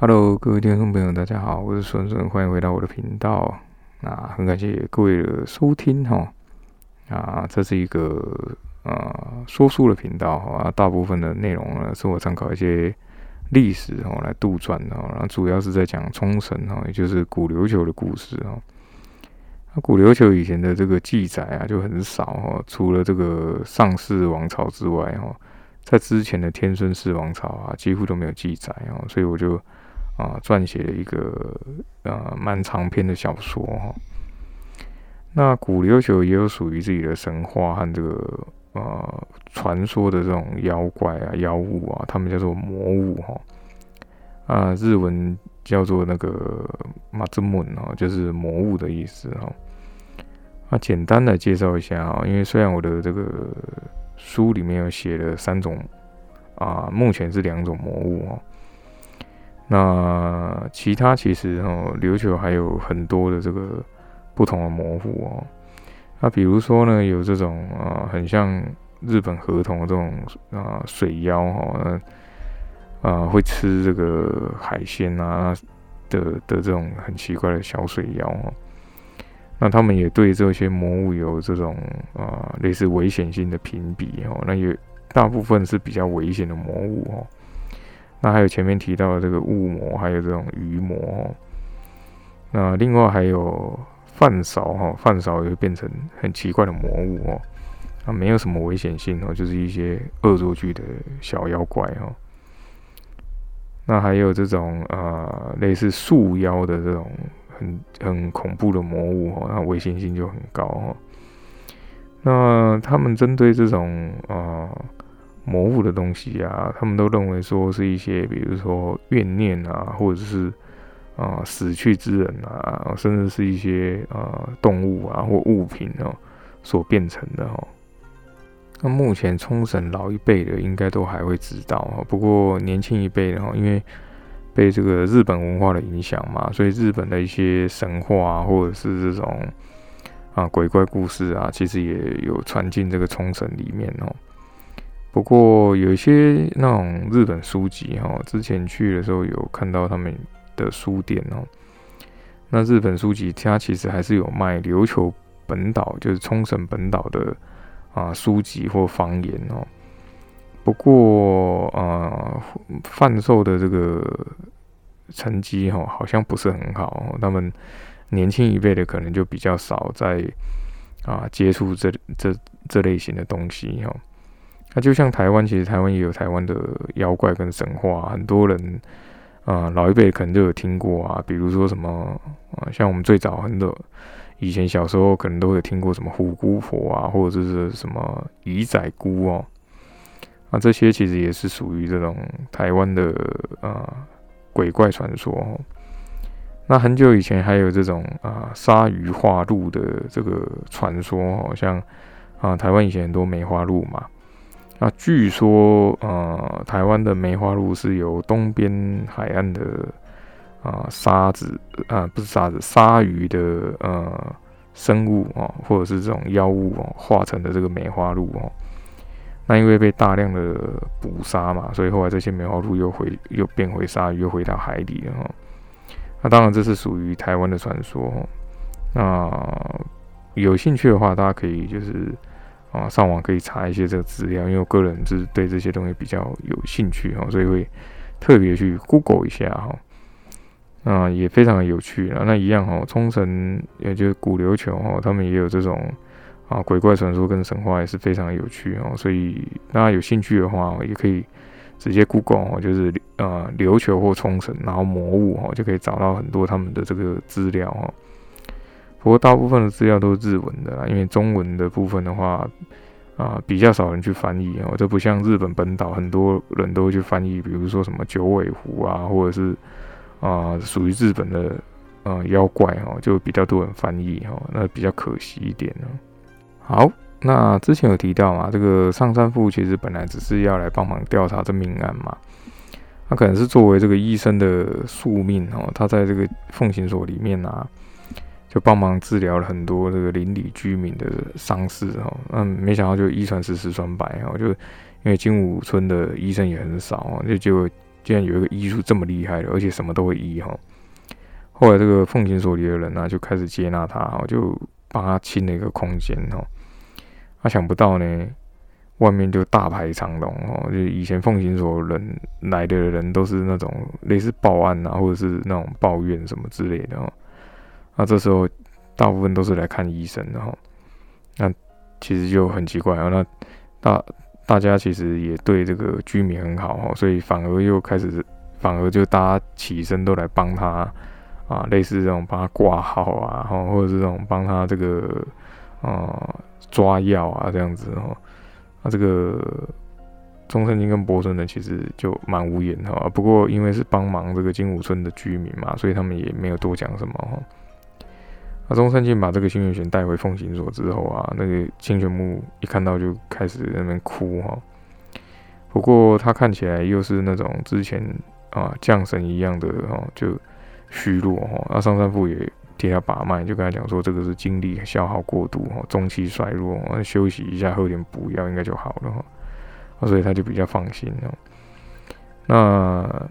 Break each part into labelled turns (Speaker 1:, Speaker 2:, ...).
Speaker 1: Hello，各位听众朋友，大家好，我是顺顺，欢迎回到我的频道。那很感谢各位的收听哈。啊，这是一个呃说书的频道哈，大部分的内容呢是我参考一些历史哈来杜撰的，然后主要是在讲冲绳哈，也就是古琉球的故事哈。那古琉球以前的这个记载啊就很少哈，除了这个上世王朝之外哈，在之前的天孙氏王朝啊几乎都没有记载哦，所以我就啊撰写了一个呃蛮长篇的小说哈。那古琉球也有属于自己的神话和这个呃传说的这种妖怪啊妖物啊，他们叫做魔物哈啊日文叫做那个马兹门哦，就是魔物的意思哈。那简单的介绍一下啊，因为虽然我的这个书里面有写了三种啊，目前是两种魔物哦。那其他其实哦，琉球还有很多的这个。不同的模糊哦，那比如说呢，有这种啊，很像日本河童这种啊水妖哈，啊会吃这个海鲜啊的的这种很奇怪的小水妖哦，那他们也对这些魔物有这种啊类似危险性的评比哦，那也大部分是比较危险的魔物哦，那还有前面提到的这个雾魔，还有这种鱼魔，那另外还有。饭勺哈，饭勺也会变成很奇怪的魔物哦，啊，没有什么危险性哦，就是一些恶作剧的小妖怪哈。那还有这种呃类似树妖的这种很很恐怖的魔物哦，那危险性就很高哈。那他们针对这种啊魔物的东西啊，他们都认为说是一些比如说怨念啊，或者是。啊，死去之人啊，甚至是一些啊动物啊或物品哦所变成的哦。那目前冲绳老一辈的应该都还会知道哦，不过年轻一辈的哈，因为被这个日本文化的影响嘛，所以日本的一些神话啊或者是这种啊鬼怪故事啊，其实也有传进这个冲绳里面哦。不过有一些那种日本书籍哈，之前去的时候有看到他们。的书店哦，那日本书籍它其实还是有卖琉球本岛，就是冲绳本岛的啊书籍或方言哦。不过啊，贩售的这个成绩哈，好像不是很好。他们年轻一辈的可能就比较少在啊接触这这这类型的东西哈。那就像台湾，其实台湾也有台湾的妖怪跟神话，很多人。啊，老一辈可能都有听过啊，比如说什么啊，像我们最早很多以前小时候可能都有听过什么虎姑婆啊，或者是什么鱼仔姑哦，啊，这些其实也是属于这种台湾的啊鬼怪传说。那很久以前还有这种啊鲨鱼化鹿的这个传说哦，像啊台湾以前很多梅花鹿嘛。那据说，呃，台湾的梅花鹿是由东边海岸的啊沙子啊，不是沙子，鲨鱼的呃生物啊，或者是这种妖物哦，化成的这个梅花鹿哦。那因为被大量的捕杀嘛，所以后来这些梅花鹿又回又变回鲨鱼，又回到海底了哈。那当然这是属于台湾的传说。那有兴趣的话，大家可以就是。啊，上网可以查一些这个资料，因为我个人是对这些东西比较有兴趣哈，所以会特别去 Google 一下哈。啊，也非常的有趣啊。那一样哈，冲绳也就是古琉球哈，他们也有这种啊鬼怪传说跟神话，也是非常有趣哦。所以大家有兴趣的话，也可以直接 Google 哈，就是呃琉球或冲绳，然后魔物哈，就可以找到很多他们的这个资料哈。不过大部分的资料都是日文的啦，因为中文的部分的话，啊比较少人去翻译哦，这不像日本本岛很多人都会去翻译，比如说什么九尾狐啊，或者是啊属于日本的呃妖怪哦，就比较多人翻译哦，那比较可惜一点呢。好，那之前有提到嘛，这个上山富其实本来只是要来帮忙调查这命案嘛，他可能是作为这个医生的宿命哦，他在这个奉行所里面啊。就帮忙治疗了很多这个邻里居民的伤势哈，嗯，没想到就一传十十传百哈，就因为金武村的医生也很少哦，就就竟然有一个医术这么厉害的，而且什么都会医哈。后来这个奉行所里的人呢，就开始接纳他，就帮他清了一个空间哈。他想不到呢，外面就大排长龙哦，就以前奉行所人来的人都是那种类似报案啊，或者是那种抱怨什么之类的哦。那这时候大部分都是来看医生的哈。那其实就很奇怪啊，那大大家其实也对这个居民很好哈，所以反而又开始，反而就大家起身都来帮他啊，类似这种帮他挂号啊，哈，或者是这种帮他这个啊抓药啊这样子哈。那这个中山金跟博村呢，其实就蛮无言哈。不过因为是帮忙这个金武村的居民嘛，所以他们也没有多讲什么哈。那中山靖把这个清源玄带回奉行所之后啊，那个清泉木一看到就开始在那边哭哈。不过他看起来又是那种之前啊降神一样的哈，就虚弱哈。那上山父也替他把脉，就跟他讲说，这个是精力消耗过度哈，中气衰弱，休息一下，喝点补药应该就好了哈。所以他就比较放心哦。那。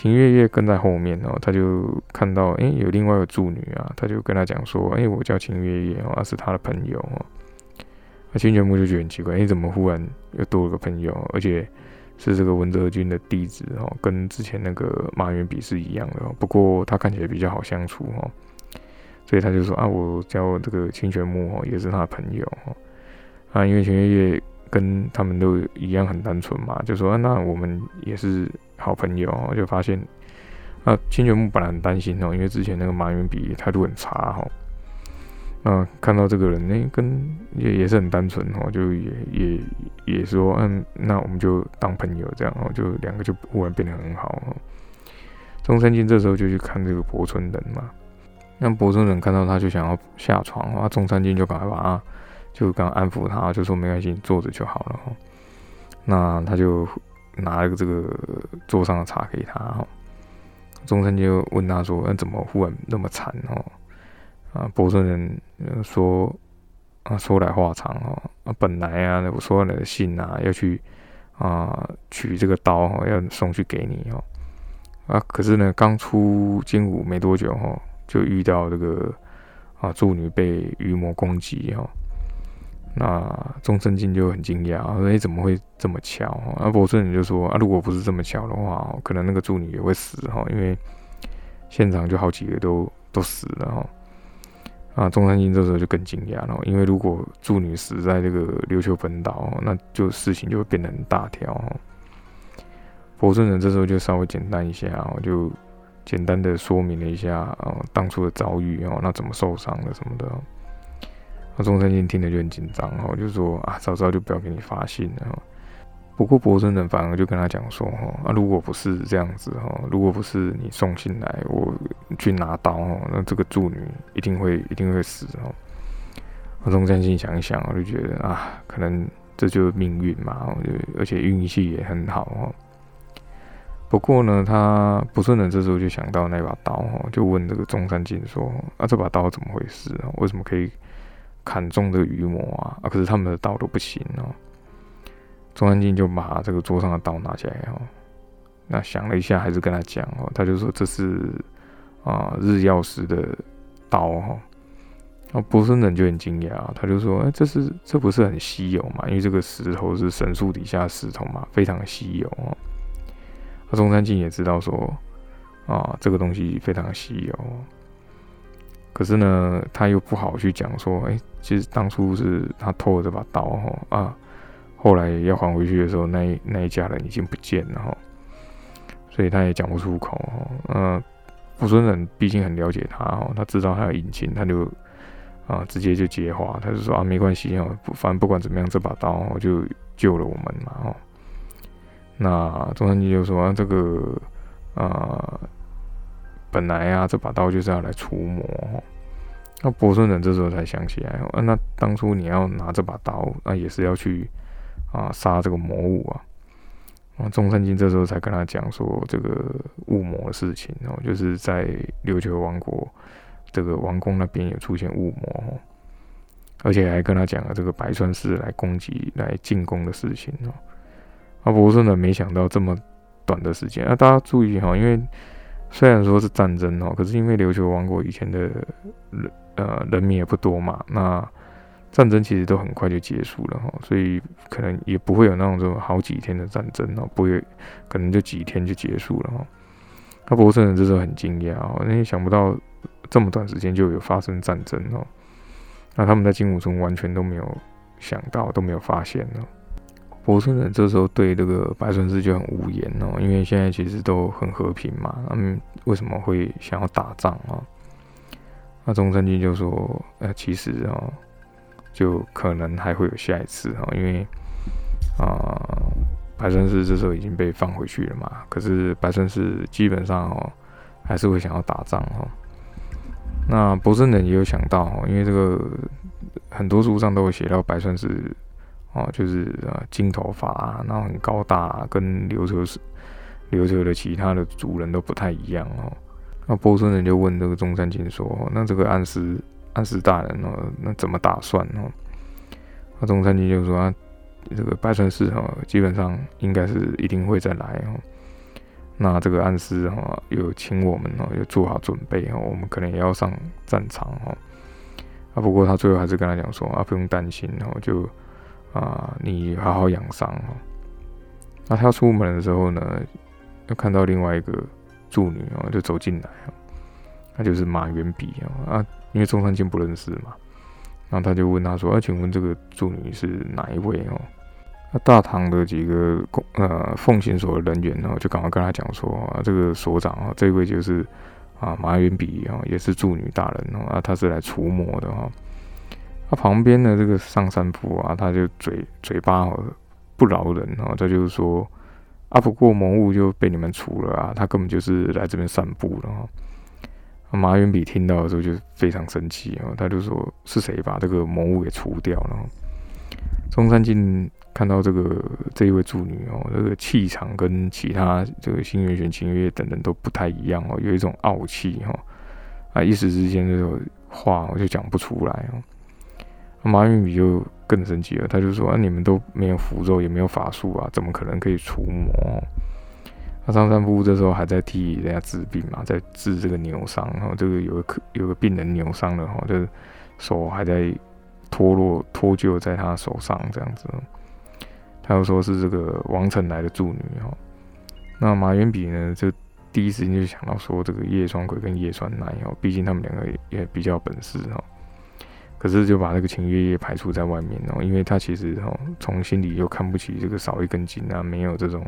Speaker 1: 秦月月跟在后面哦，他就看到哎，有另外一个助女啊，他就跟他讲说，哎，我叫秦月月哦，是他的朋友哦。那清泉木就觉得很奇怪，哎，怎么忽然又多了个朋友，而且是这个文泽君的弟子哦，跟之前那个马元比是一样的，不过他看起来比较好相处哦，所以他就说啊，我叫这个清泉木哦，也是他的朋友哦。啊，因为秦月月跟他们都一样很单纯嘛，就说啊那我们也是。好朋友，就发现啊清泉木本来很担心哦，因为之前那个马云比态度很差哈。那看到这个人，那跟也也是很单纯哦，就也也也说，嗯，那我们就当朋友这样哦，就两个就忽然变得很好哦。中山靖这时候就去看这个博村人嘛，那博村人看到他就想要下床啊，中山靖就赶快把他就刚安抚他，就说没关系，你坐着就好了哈。那他就。拿了个这个桌上的茶给他哈，中山就问他说：“那怎么忽然那么惨哦？”啊，博顺人说：“啊，说来话长哦，啊，本来啊，我收到你的信啊，要去啊取这个刀哈，要送去给你哦。啊，可是呢，刚出金武没多久哈，就遇到这个啊助女被鱼魔攻击哈。”那钟生进就很惊讶，说：“哎，怎么会这么巧？”啊，博顺就说：“啊，如果不是这么巧的话，可能那个助女也会死哈，因为现场就好几个都都死了哈。”啊，中山靖这时候就更惊讶了，因为如果助女死在这个琉球本岛，那就事情就会变得很大条哈。博顺人这时候就稍微简单一下，就简单的说明了一下啊，当初的遭遇哦，那怎么受伤的什么的。那中山靖听了就很紧张哈，就说啊，早知道就不要给你发信了哈。不过博生人反而就跟他讲说哈，啊，如果不是这样子哈，如果不是你送信来，我去拿刀哈，那这个助女一定会一定会死哈。那中山靖想一想，我就觉得啊，可能这就是命运嘛，我就而且运气也很好哈。不过呢，他不顺人这时候就想到那把刀哈，就问这个中山靖说，啊，这把刀怎么回事啊？为什么可以？砍中这个鱼魔啊啊！可是他们的刀都不行哦。中山靖就把这个桌上的刀拿起来哦，那想了一下，还是跟他讲哦，他就说这是啊日曜石的刀哈。那博生人就很惊讶，他就说：“哎，这是这不是很稀有嘛？因为这个石头是神树底下石头嘛，非常稀有哦。”那中山靖也知道说啊，这个东西非常稀有。可是呢，他又不好去讲说，哎，其实当初是他偷了这把刀哈啊，后来要还回去的时候，那一那一家人已经不见了哈，所以他也讲不出口哈。嗯，福顺人毕竟很了解他哈，他知道他有隐情，他就啊直接就接话，他就说啊没关系哈，反正不管怎么样，这把刀就救了我们嘛哈。那中山靖就说这个啊。本来啊，这把刀就是要来除魔。那博顺人这时候才想起来，啊，那当初你要拿这把刀，那也是要去啊杀这个魔物啊。啊，中山靖这时候才跟他讲说这个雾魔的事情哦，就是在琉球王国这个王宫那边有出现雾魔，而且还跟他讲了这个白川氏来攻击、来进攻的事情哦。啊，博顺人没想到这么短的时间。那大家注意哈，因为虽然说是战争哦，可是因为琉球王国以前的人呃人民也不多嘛，那战争其实都很快就结束了哈，所以可能也不会有那种这种好几天的战争哦，不会，可能就几天就结束了哈。那波士人这时候很惊讶哦，因为想不到这么短时间就有发生战争哦。那他们在金武村完全都没有想到，都没有发现哦。波斯人这时候对这个白川氏就很无言哦，因为现在其实都很和平嘛，他们为什么会想要打仗啊？那中山君就说：“呃，其实哦。”就可能还会有下一次哈，因为啊，白川氏这时候已经被放回去了嘛。可是白川氏基本上哦，还是会想要打仗哦。那博森人也有想到哦，因为这个很多书上都会写到白川氏哦，就是啊金头发，然后很高大，跟琉球是琉球的其他的族人都不太一样哦。那波森人就问这个中山靖说：“那这个暗示？”安史大人哦，那怎么打算哦？那中山君就说啊，这个白川氏哈，基本上应该是一定会再来哦。那这个安史哈，有请我们哦，有做好准备哦，我们可能也要上战场哦。啊，不过他最后还是跟他讲说啊，不用担心哦，就啊，你好好养伤哦。那他出门的时候呢，又看到另外一个助女哦，就走进来哦，那就是马元笔哦啊。因为中山靖不认识嘛，然后他就问他说：“啊，请问这个助女是哪一位哦？”那大唐的几个公呃奉行所的人员呢，就赶快跟他讲说：“啊，这个所长啊，这位就是啊马元笔啊，也是助女大人哦，啊他是来除魔的哈。”他旁边的这个上山夫啊，他就嘴嘴巴不饶人哦，他就是说啊，不过魔物就被你们除了啊，他根本就是来这边散步的哦。马元比听到的时候就非常生气哦，他就说：“是谁把这个魔物给除掉了？”中山靖看到这个这一位助女哦，这个气场跟其他这个新元玄、清月等等都不太一样哦，有一种傲气哈啊，一时之间这个话我就讲不出来哦。那马元比就更生气了，他就说：“啊，你们都没有符咒，也没有法术啊，怎么可能可以除魔？”那张三夫这时候还在替人家治病嘛，在治这个扭伤，然后这个有个有个病人扭伤了哈，就是手还在脱落脱臼在他手上这样子。他又说是这个王成来的助女哈。那马元笔呢，就第一时间就想到说这个叶双鬼跟叶川奈哦，毕竟他们两个也比较本事哈。可是就把那个秦月夜排除在外面哦，因为他其实哈从心里又看不起这个少一根筋啊，没有这种。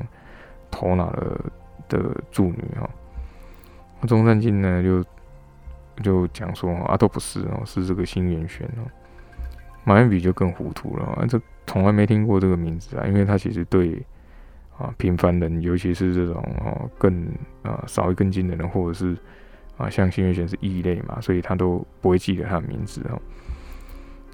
Speaker 1: 头脑的的助女哈，那中山靖呢就就讲说啊都不是哦，是这个新元玄哦。马元笔就更糊涂了啊，这从来没听过这个名字啊，因为他其实对啊平凡人，尤其是这种哦更啊少一根筋的人，或者是啊像新元玄是异类嘛，所以他都不会记得他的名字哦。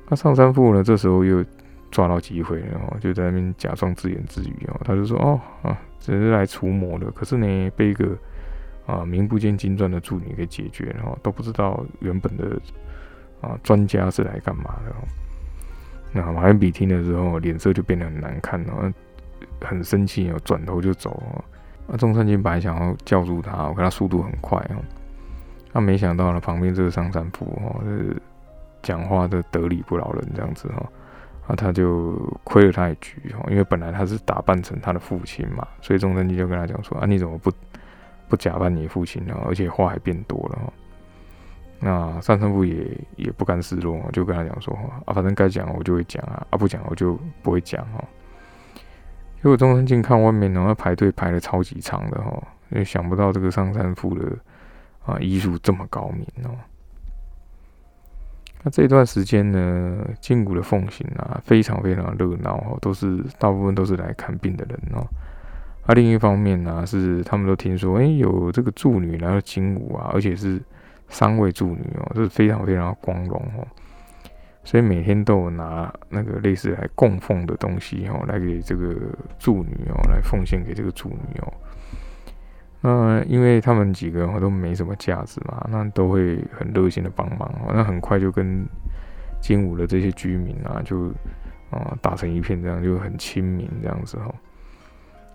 Speaker 1: 那上山父呢，这时候又。抓到机会，然后就在那边假装自言自语哦，他就说：“哦啊，只是来除魔的，可是呢，被一个啊名不见经传的助理给解决，然后都不知道原本的啊专家是来干嘛的。”那马元比听了之后，脸色就变得很难看，然后很生气哦，转头就走。那中山君本来想要叫住他，我看他速度很快哦，他没想到呢，旁边这个上山富哦，是讲话的得理不饶人这样子哈。那他就亏了他一局哦，因为本来他是打扮成他的父亲嘛，所以中山基就跟他讲说：“啊，你怎么不不假扮你父亲呢？而且话还变多了。”哈，那三生父也也不甘示弱，就跟他讲说：“啊，反正该讲我就会讲啊，啊不讲我就不会讲哦。”结果中山靖看外面呢，排队排的超级长的哈，因为想不到这个上山父的啊医术这么高明哦。那这段时间呢，金谷的奉行啊，非常非常热闹哦，都是大部分都是来看病的人哦。啊，另一方面呢，是他们都听说，哎，有这个助女来到金谷啊，而且是三位助女哦，这是非常非常光荣哦。所以每天都有拿那个类似来供奉的东西哦，来给这个助女哦，来奉献给这个助女哦。那因为他们几个都没什么价值嘛，那都会很热心的帮忙。那很快就跟金武的这些居民啊，就啊打成一片，这样就很亲民这样子哈。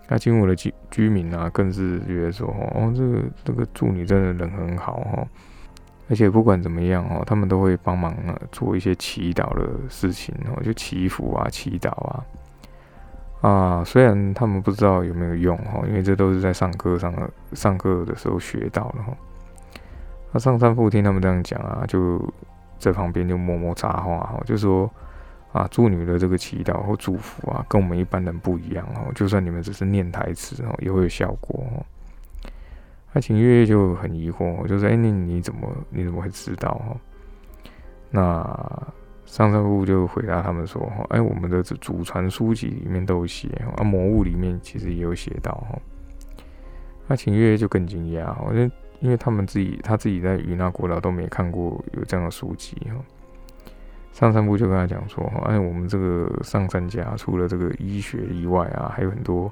Speaker 1: 那金武的居居民啊，更是觉得说，哦，这个这个助女真的人很好哈，而且不管怎么样哦，他们都会帮忙啊做一些祈祷的事情哦，就祈福啊、祈祷啊。啊，虽然他们不知道有没有用哈，因为这都是在上课上上课的时候学到的哈。那上山父听他们这样讲啊，就在旁边就默默插话哈，就说啊，祝女的这个祈祷或祝福啊，跟我们一般人不一样哦。就算你们只是念台词哦，也会有效果哦。那秦月月就很疑惑，就说：“哎，你你怎么你怎么会知道哈？”那。上山部就回答他们说：“哈，哎，我们的祖传书籍里面都有写，啊，魔物里面其实也有写到，哈。”那秦月就更惊讶，因为因为他们自己他自己在与那国岛都没看过有这样的书籍，哈。上山部就跟他讲说：“哈，哎，我们这个上山家除了这个医学以外啊，还有很多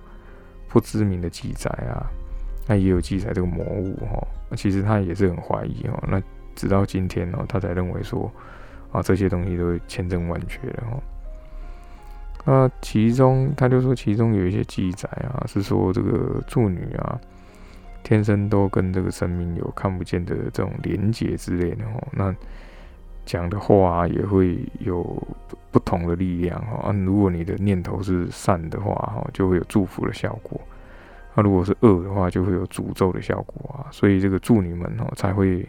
Speaker 1: 不知名的记载啊，那也有记载这个魔物，哈。那其实他也是很怀疑，哈。那直到今天呢，他才认为说。”啊，这些东西都千真万确的哈。那其中他就说，其中有一些记载啊，是说这个祝女啊，天生都跟这个生命有看不见的这种连结之类的哈。那讲的话也会有不同的力量哈。啊，如果你的念头是善的话哈，就会有祝福的效果；那如果是恶的话，就会有诅咒的效果啊。所以这个祝女们哦，才会。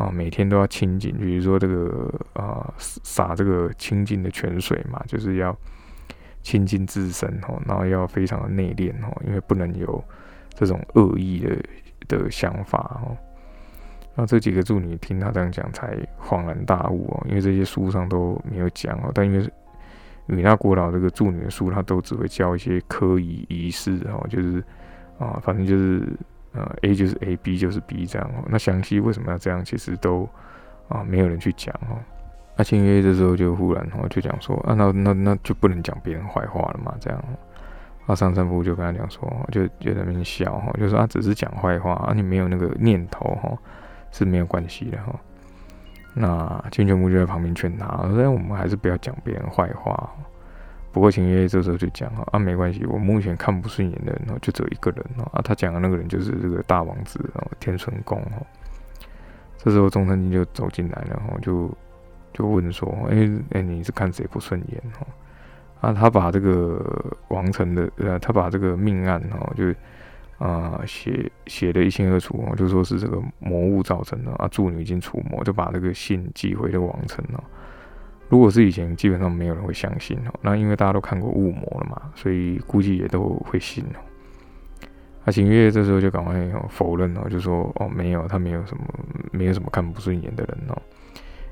Speaker 1: 啊，每天都要清净，比如说这个啊，洒这个清净的泉水嘛，就是要清净自身哦，然后要非常的内敛哦，因为不能有这种恶意的的想法哦。那这几个助女听他这样讲，才恍然大悟哦，因为这些书上都没有讲哦，但因为米那国老这个助女的书，他都只会教一些科仪仪式哦，就是啊，反正就是。呃，A 就是 A，B 就是 B 这样哦。那详细为什么要这样，其实都啊没有人去讲哦。那清月这时候就忽然哦就讲说啊，那那那就不能讲别人坏话了嘛，这样。啊，上山夫就跟他讲说，就就在那边笑哈，就说他只是讲坏话啊，你没有那个念头哈是没有关系的哈。那清泉木就在旁边劝他，说我们还是不要讲别人坏话。不过秦爷爷这时候就讲啊，啊没关系，我目前看不顺眼的人哦，就只有一个人哦，啊他讲的那个人就是这个大王子哦，天孙公哦。这时候中山君就走进来，然后就就问说，哎哎你是看谁不顺眼哦？啊他把这个王城的呃他把这个命案哦就啊写写的一清二楚哦，就说是这个魔物造成的啊，祝女已经除魔，就把这个信寄回了王城哦。如果是以前，基本上没有人会相信哦。那因为大家都看过雾魔了嘛，所以估计也都会信哦。那秦月这时候就赶快否认哦，就说哦没有，他没有什么，没有什么看不顺眼的人哦。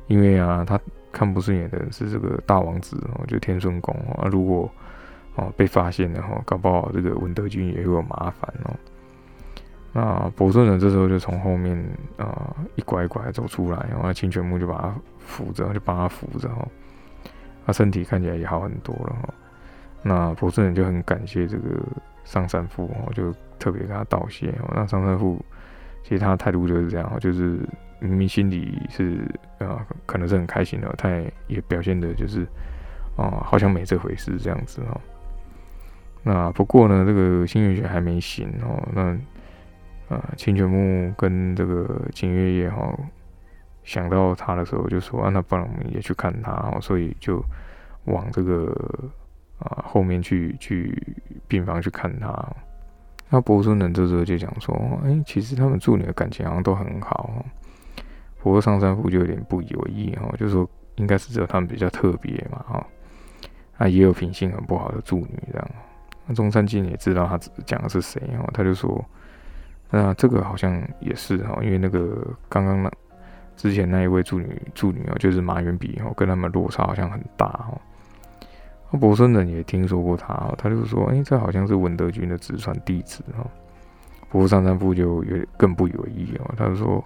Speaker 1: 因为啊，他看不顺眼的人是这个大王子哦，就天顺宫哦。如果哦被发现了哈，搞不好这个文德军也会有麻烦哦。那伯顺呢，这时候就从后面啊一拐一拐走出来，然后清泉木就把他。扶着，就帮他扶着哈，他身体看起来也好很多了哈。那博士人就很感谢这个上山父哦，就特别跟他道谢哦。那上山父其实他态度就是这样，就是明明心里是啊，可能是很开心的，他也表现的就是啊，好像没这回事这样子哈。那不过呢，这个新月雪还没醒哦。那啊，清泉木跟这个金月夜哈。想到他的时候，就说啊，那不然我们也去看他哦，所以就往这个啊后面去去病房去看他。那伯孙人这时候就讲说，哎，其实他们助理的感情好像都很好。不过上山夫就有点不以为意哦，就说应该是只有他们比较特别嘛哈。啊，也有品性很不好的助女这样。那中山靖也知道他讲的是谁哦，他就说，那这个好像也是哈，因为那个刚刚那。之前那一位助女助女哦，就是马元比哦，跟他们落差好像很大哦。那伯孙人也听说过他哦，他就说：“哎，这好像是文德军的直传弟子哦。”不过上山夫就有更不以为意哦，他就说：“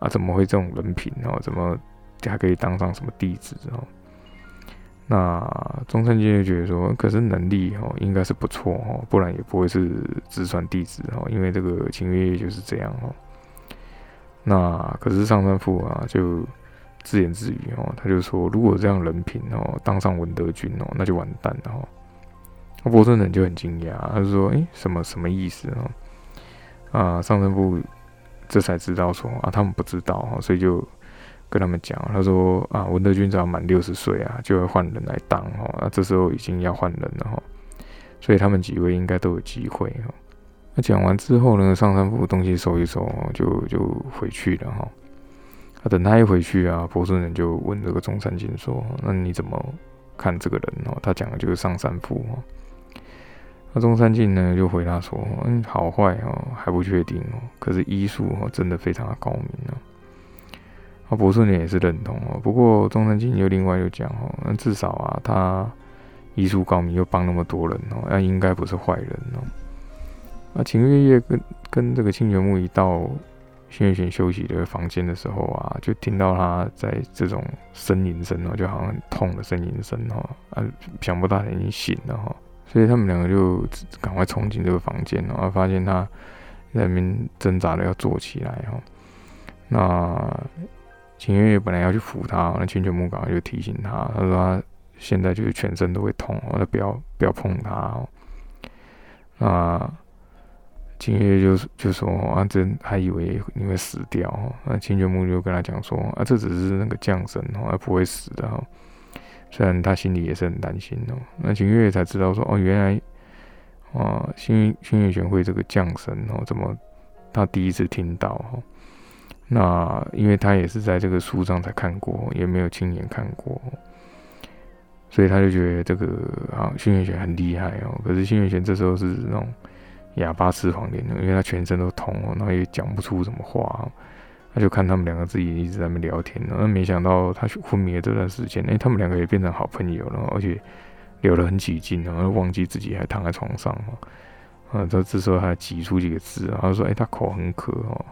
Speaker 1: 啊，怎么会这种人品哦？怎么还可以当上什么弟子哦？”那中山君就觉得说：“可是能力哦，应该是不错哦，不然也不会是直传弟子哦，因为这个秦月月就是这样哦。”那可是上山父啊，就自言自语哦，他就说，如果这样人品哦，当上文德军哦，那就完蛋了哦。那波村人就很惊讶，他就说：“诶，什么什么意思啊？”啊，上层部这才知道说啊，他们不知道哈，所以就跟他们讲，他说：“啊，文德军只要满六十岁啊，就会换人来当哦。那这时候已经要换人了哈，所以他们几位应该都有机会哈。”那讲完之后呢，上山部东西收一收，就就回去了哈。那等他一回去啊，波村人就问这个中山靖说：“那你怎么看这个人哦？”他讲的就是上山富哦。那中山靖呢就回答说：“嗯，好坏哦还不确定哦，可是医术哦真的非常的高明哦。”那波村人也是认同哦。不过中山靖又另外又讲哦，那至少啊他医术高明又帮那么多人哦，那应该不是坏人哦。那秦月夜跟跟这个清泉木一到新月玄休息的房间的时候啊，就听到他在这种呻吟声哦，就好像很痛的呻吟声哦，啊，想不到他已经醒了哈，所以他们两个就赶快冲进这个房间，然后发现他在那边挣扎的要坐起来哈。那秦月夜本来要去扶他，那清泉木赶快就提醒他，他说他现在就是全身都会痛，哦那不要不要碰他哦。那秦月就就说啊，这还以为你会死掉。那清泉木就跟他讲说啊，这只是那个降神哦，他不会死的哈。虽然他心里也是很担心哦。那秦月才知道说哦，原来啊，新新月玄会这个降神哦，怎么他第一次听到哈？那因为他也是在这个书上才看过，也没有亲眼看过，所以他就觉得这个啊，新月玄很厉害哦。可是新月玄这时候是那种。哑巴吃黄连，因为他全身都痛哦，然后也讲不出什么话，他就看他们两个自己一直在那边聊天，然后没想到他昏迷的这段时间，哎，他们两个也变成好朋友了，而且聊得很起劲，然后忘记自己还躺在床上哦，啊，这这时候还挤出几个字，然后说，哎，他口很渴哦，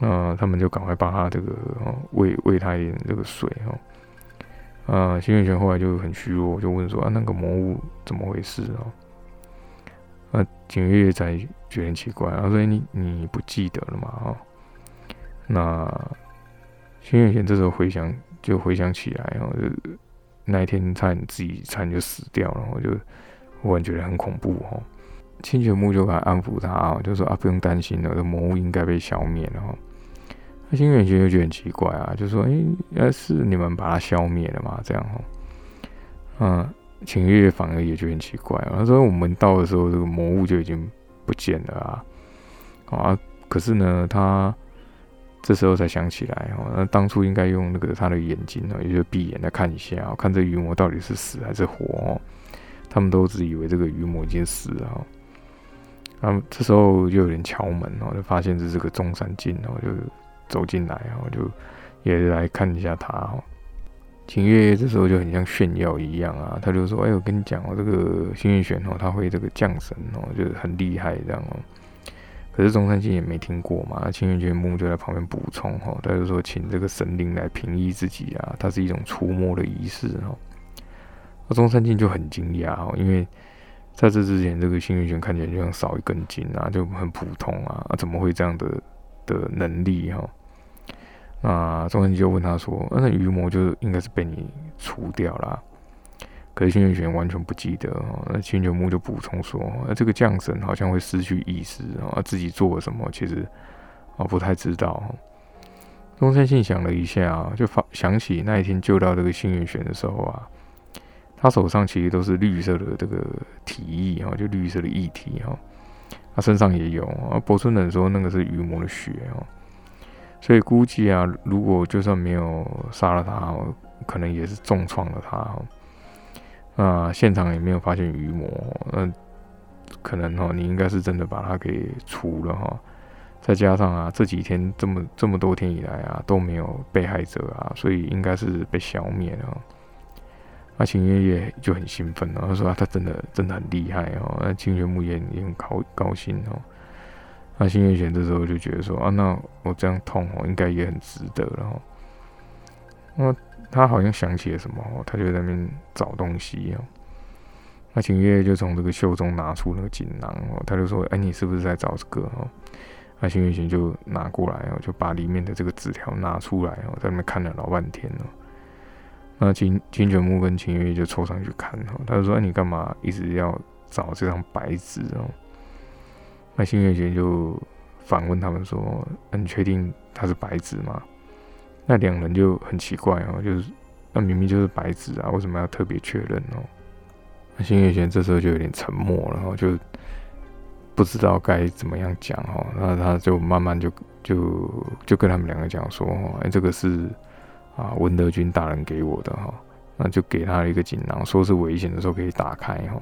Speaker 1: 那他们就赶快帮他这个喂喂他一点这个水哦，啊，新月泉后来就很虚弱，就问说，啊，那个魔物怎么回事哦？景月才觉得很奇怪，他说：“你你不记得了嘛？”哦，那新月贤这时候回想，就回想起来，哦，就那一天差点自己差点就死掉了，我就忽然觉得很恐怖，哦。清泉木就来安抚他，哦，就说：“啊，不用担心了，这魔物应该被消灭了。”哦，那新月贤就觉得很奇怪啊，就说：“哎，该是你们把它消灭了嘛？这样，哦，嗯。”秦月反而也觉得很奇怪啊，他说我们到的时候，这个魔物就已经不见了啊，啊，可是呢，他这时候才想起来哦，那当初应该用那个他的眼睛呢，也就闭眼来看一下，看这鱼魔到底是死还是活。他们都只以为这个鱼魔已经死了哈，然后这时候就有人敲门哦，就发现这是个中山靖哦，就走进来哦，就也来看一下他哦。秦月这时候就很像炫耀一样啊，他就说：“哎，我跟你讲哦，这个幸运玄哦，他会这个降神哦，就是很厉害这样哦。”可是中山靖也没听过嘛，那青月木就在旁边补充哈，他就说：“请这个神灵来平抑自己啊，它是一种除魔的仪式哦。”那中山靖就很惊讶哦，因为在这之前，这个幸运玄看起来就像少一根筋啊，就很普通啊，怎么会这样的的能力哈？那中山就问他说：“那鱼魔就应该是被你除掉了。”可是新月玄完全不记得哦。那清泉木就补充说：“那这个降神好像会失去意识啊，自己做了什么其实啊不太知道。”中山信想了一下，就发想起那一天救到这个幸运玄的时候啊，他手上其实都是绿色的这个体液哈，就绿色的液体哈，他身上也有啊。博村人说那个是鱼魔的血哦。所以估计啊，如果就算没有杀了他，可能也是重创了他。那现场也没有发现鱼魔，那可能哈，你应该是真的把他给除了哈。再加上啊，这几天这么这么多天以来啊，都没有被害者啊，所以应该是被消灭了。那秦月月就很兴奋了，他说他真的真的很厉害哦。那清泉木也也很高高兴哦。那新月玄这时候就觉得说啊，那我这样痛哦，应该也很值得了哈。那他好像想起了什么，他就在那边找东西哦。那秦月就从这个袖中拿出那个锦囊哦，他就说：“哎，你是不是在找这个哦？”那新月玄就拿过来哦，就把里面的这个纸条拿出来哦，在那边看了老半天哦。那金金卷木跟秦月就凑上去看哈，他就说：“哎，你干嘛一直要找这张白纸哦？”那新月玄就反问他们说：“你确定它是白纸吗？”那两人就很奇怪哦，就是那明明就是白纸啊，为什么要特别确认哦？那新月玄这时候就有点沉默了，然后就不知道该怎么样讲哦。那他就慢慢就就就跟他们两个讲说：“哎，这个是。”啊，文德军大人给我的哈，那就给他一个锦囊，说是危险的时候可以打开哈。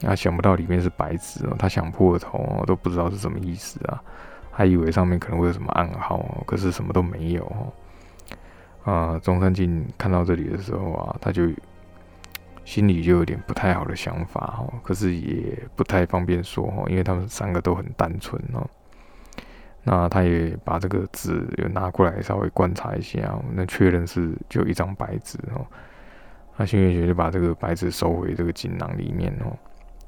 Speaker 1: 他想不到里面是白纸哦，他想破头哦，都不知道是什么意思啊，还以为上面可能会有什么暗号哦，可是什么都没有哦。啊，中山靖看到这里的时候啊，他就心里就有点不太好的想法哦，可是也不太方便说哦，因为他们三个都很单纯哦。那他也把这个纸又拿过来稍微观察一下，那确认是就一张白纸哦。那新月学就把这个白纸收回这个锦囊里面哦。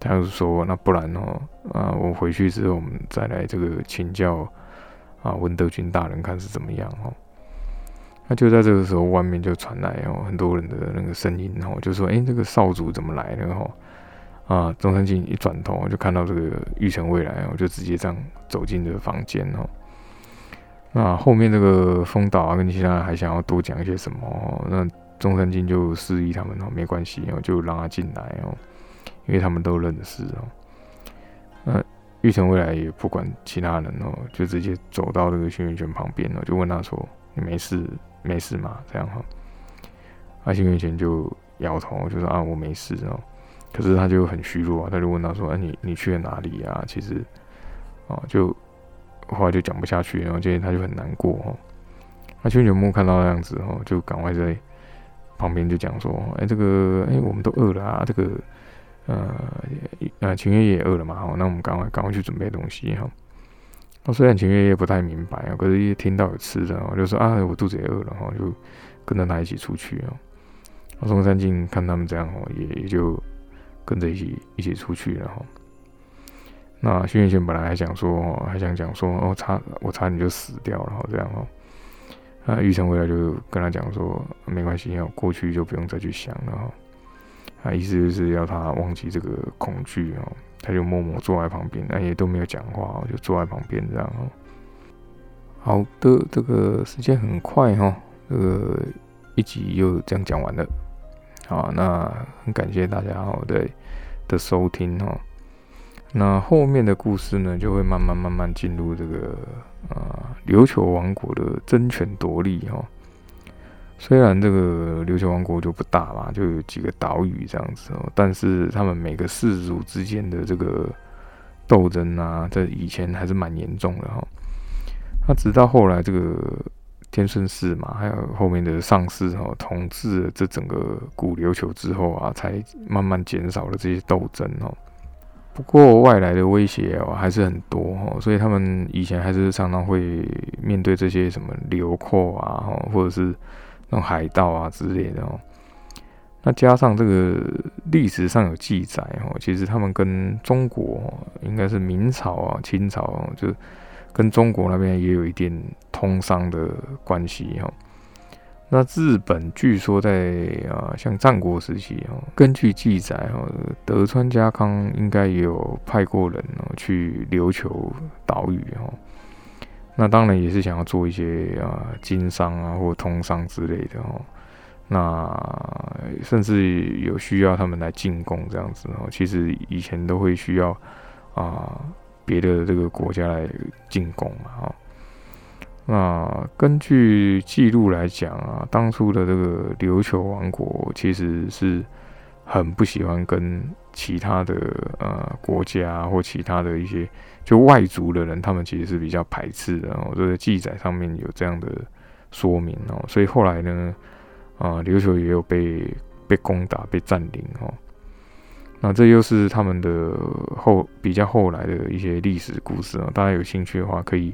Speaker 1: 他就说：“那不然哦，啊，我回去之后我们再来这个请教啊文德军大人看是怎么样哦。”那就在这个时候，外面就传来哦很多人的那个声音哦，就说：“哎，这个少主怎么来了？”哦。啊，中山靖一转头就看到这个玉成未来，我就直接这样走进这个房间哦。那后面这个风岛啊，跟其他人还想要多讲一些什么，那中山靖就示意他们哦，没关系哦，就让他进来哦，因为他们都认识哦。那玉成未来也不管其他人哦，就直接走到这个幸运泉旁边哦，就问他说：“你没事没事吗？”这样哈，阿轩辕泉就摇头，就说：“啊，我没事哦。”可是他就很虚弱啊，他就问他说：“哎，你你去了哪里呀？”其实，哦，就后来就讲不下去，然后今天他就很难过哦。那邱九木看到那样子哦，就赶快在旁边就讲说：“哎，这个哎，我们都饿了啊，这个呃呃，秦月也饿了嘛，好，那我们赶快赶快去准备东西哈。”那虽然秦月也不太明白啊，可是一听到有吃的，我就说：“啊，我肚子也饿了哈，就跟着他一起出去啊。”那松山静看他们这样哦，也也就。跟着一起一起出去，然后，那轩辕玄本来还想说，还想讲说，哦，差我差点就死掉了，这样哦。那玉成回来就跟他讲说，没关系，要过去就不用再去想了哈。啊，意思就是要他忘记这个恐惧哦。他就默默坐在旁边，那也都没有讲话，就坐在旁边这样哦。好的，这个时间很快哈，这个一集又这样讲完了。好，那很感谢大家好的的收听哈。那后面的故事呢，就会慢慢慢慢进入这个啊琉球王国的争权夺利哈。虽然这个琉球王国就不大嘛，就有几个岛屿这样子哦，但是他们每个氏族之间的这个斗争啊，在以前还是蛮严重的哈。那直到后来这个。天顺氏嘛，还有后面的上氏哦，统治了这整个古琉球之后啊，才慢慢减少了这些斗争哦。不过外来的威胁哦还是很多哦，所以他们以前还是常常会面对这些什么流寇啊，或者是那种海盗啊之类的哦。那加上这个历史上有记载哦，其实他们跟中国应该是明朝啊、清朝就。跟中国那边也有一点通商的关系哈。那日本据说在啊，像战国时期哦，根据记载哈，德川家康应该也有派过人哦去琉球岛屿哈。那当然也是想要做一些啊经商啊或通商之类的哦。那甚至有需要他们来进贡这样子哦。其实以前都会需要啊。别的这个国家来进贡嘛，哈。那根据记录来讲啊，当初的这个琉球王国其实是很不喜欢跟其他的呃国家或其他的一些就外族的人，他们其实是比较排斥的哦。这个记载上面有这样的说明哦，所以后来呢，啊，琉球也有被被攻打、被占领哦。那这又是他们的后比较后来的一些历史故事啊，大家有兴趣的话，可以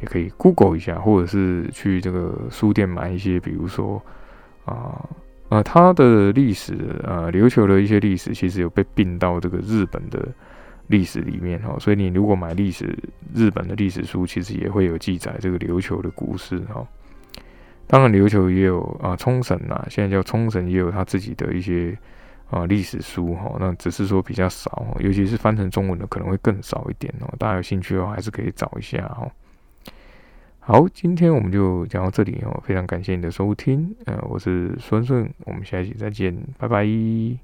Speaker 1: 也可以 Google 一下，或者是去这个书店买一些，比如说啊啊，它的历史啊，琉球的一些历史其实有被并到这个日本的历史里面哈，所以你如果买历史日本的历史书，其实也会有记载这个琉球的故事哈。当然琉球也有啊，冲绳啊，现在叫冲绳也有他自己的一些啊历史书哈，那只是说比较少，尤其是翻成中文的可能会更少一点哦。大家有兴趣的话，还是可以找一下哈。好，今天我们就讲到这里哦，非常感谢你的收听，嗯，我是孙顺，我们下一期再见，拜拜。